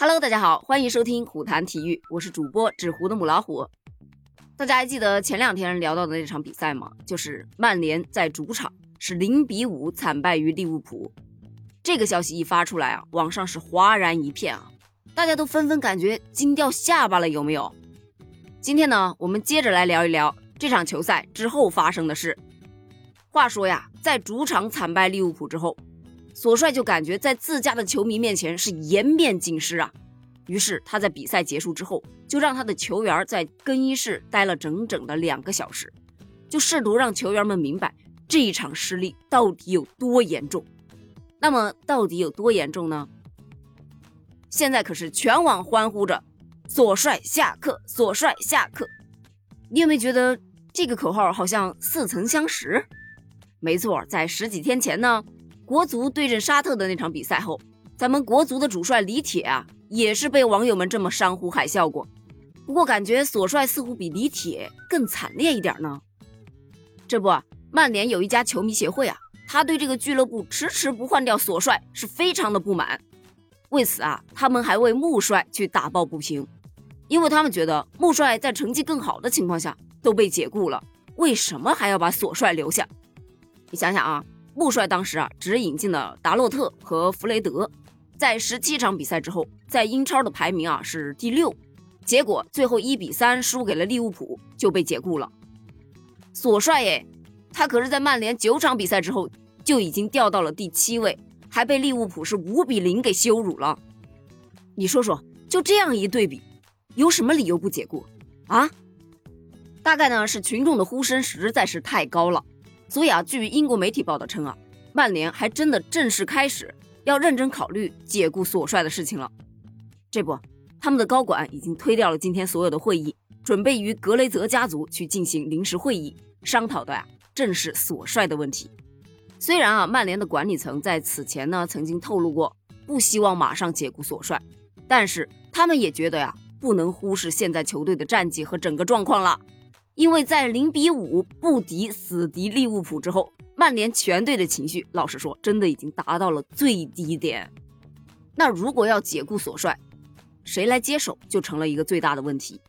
Hello，大家好，欢迎收听虎谈体育，我是主播纸糊的母老虎。大家还记得前两天聊到的那场比赛吗？就是曼联在主场是零比五惨败于利物浦。这个消息一发出来啊，网上是哗然一片啊，大家都纷纷感觉惊掉下巴了，有没有？今天呢，我们接着来聊一聊这场球赛之后发生的事。话说呀，在主场惨败利物浦之后。索帅就感觉在自家的球迷面前是颜面尽失啊，于是他在比赛结束之后，就让他的球员在更衣室待了整整的两个小时，就试图让球员们明白这一场失利到底有多严重。那么到底有多严重呢？现在可是全网欢呼着“索帅下课，索帅下课”，你有没有觉得这个口号好像似曾相识？没错，在十几天前呢。国足对阵沙特的那场比赛后，咱们国足的主帅李铁啊，也是被网友们这么山呼海啸过。不过感觉索帅似乎比李铁更惨烈一点呢。这不，曼联有一家球迷协会啊，他对这个俱乐部迟迟不换掉索帅是非常的不满。为此啊，他们还为穆帅去打抱不平，因为他们觉得穆帅在成绩更好的情况下都被解雇了，为什么还要把索帅留下？你想想啊。穆帅当时啊，只引进了达洛特和弗雷德，在十七场比赛之后，在英超的排名啊是第六，结果最后一比三输给了利物浦，就被解雇了。索帅哎，他可是在曼联九场比赛之后就已经掉到了第七位，还被利物浦是五比零给羞辱了。你说说，就这样一对比，有什么理由不解雇啊？大概呢是群众的呼声实在是太高了。所以啊，据英国媒体报道称啊，曼联还真的正式开始要认真考虑解雇索帅的事情了。这不，他们的高管已经推掉了今天所有的会议，准备与格雷泽家族去进行临时会议，商讨的呀正是索帅的问题。虽然啊，曼联的管理层在此前呢曾经透露过不希望马上解雇索帅，但是他们也觉得呀不能忽视现在球队的战绩和整个状况了。因为在零比五不敌死敌利物浦之后，曼联全队的情绪，老实说，真的已经达到了最低点。那如果要解雇索帅，谁来接手就成了一个最大的问题。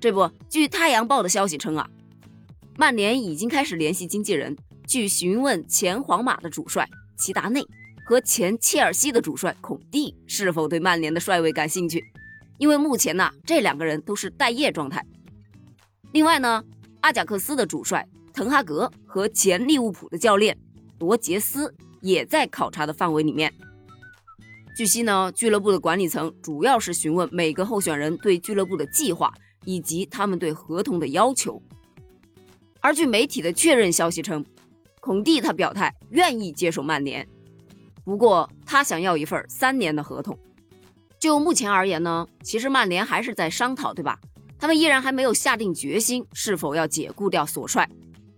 这不，据《太阳报》的消息称啊，曼联已经开始联系经纪人，去询问前皇马的主帅齐达内和前切尔西的主帅孔蒂是否对曼联的帅位感兴趣。因为目前呢，这两个人都是待业状态。另外呢，阿贾克斯的主帅滕哈格和前利物浦的教练罗杰斯也在考察的范围里面。据悉呢，俱乐部的管理层主要是询问每个候选人对俱乐部的计划以及他们对合同的要求。而据媒体的确认消息称，孔蒂他表态愿意接手曼联，不过他想要一份三年的合同。就目前而言呢，其实曼联还是在商讨，对吧？他们依然还没有下定决心是否要解雇掉索帅。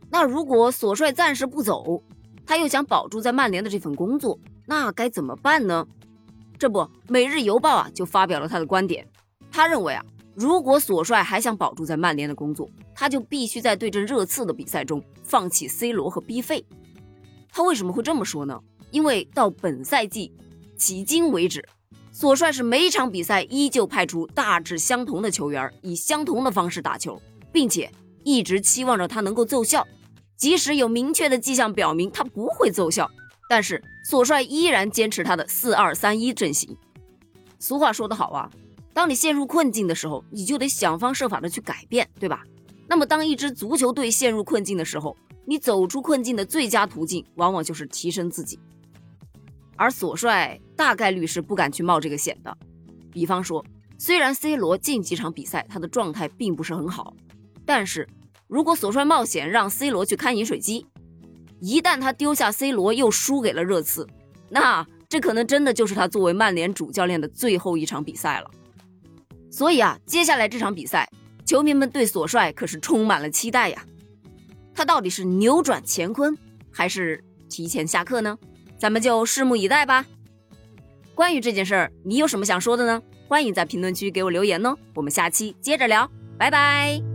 那如果索帅暂时不走，他又想保住在曼联的这份工作，那该怎么办呢？这不，《每日邮报》啊就发表了他的观点。他认为啊，如果索帅还想保住在曼联的工作，他就必须在对阵热刺的比赛中放弃 C 罗和 B 费。他为什么会这么说呢？因为到本赛季迄今为止。索帅是每场比赛依旧派出大致相同的球员，以相同的方式打球，并且一直期望着他能够奏效。即使有明确的迹象表明他不会奏效，但是索帅依然坚持他的四二三一阵型。俗话说得好啊，当你陷入困境的时候，你就得想方设法的去改变，对吧？那么当一支足球队陷入困境的时候，你走出困境的最佳途径，往往就是提升自己。而索帅大概率是不敢去冒这个险的。比方说，虽然 C 罗近几场比赛他的状态并不是很好，但是如果索帅冒险让 C 罗去看饮水机，一旦他丢下 C 罗又输给了热刺，那这可能真的就是他作为曼联主教练的最后一场比赛了。所以啊，接下来这场比赛，球迷们对索帅可是充满了期待呀。他到底是扭转乾坤，还是提前下课呢？咱们就拭目以待吧。关于这件事儿，你有什么想说的呢？欢迎在评论区给我留言哦。我们下期接着聊，拜拜。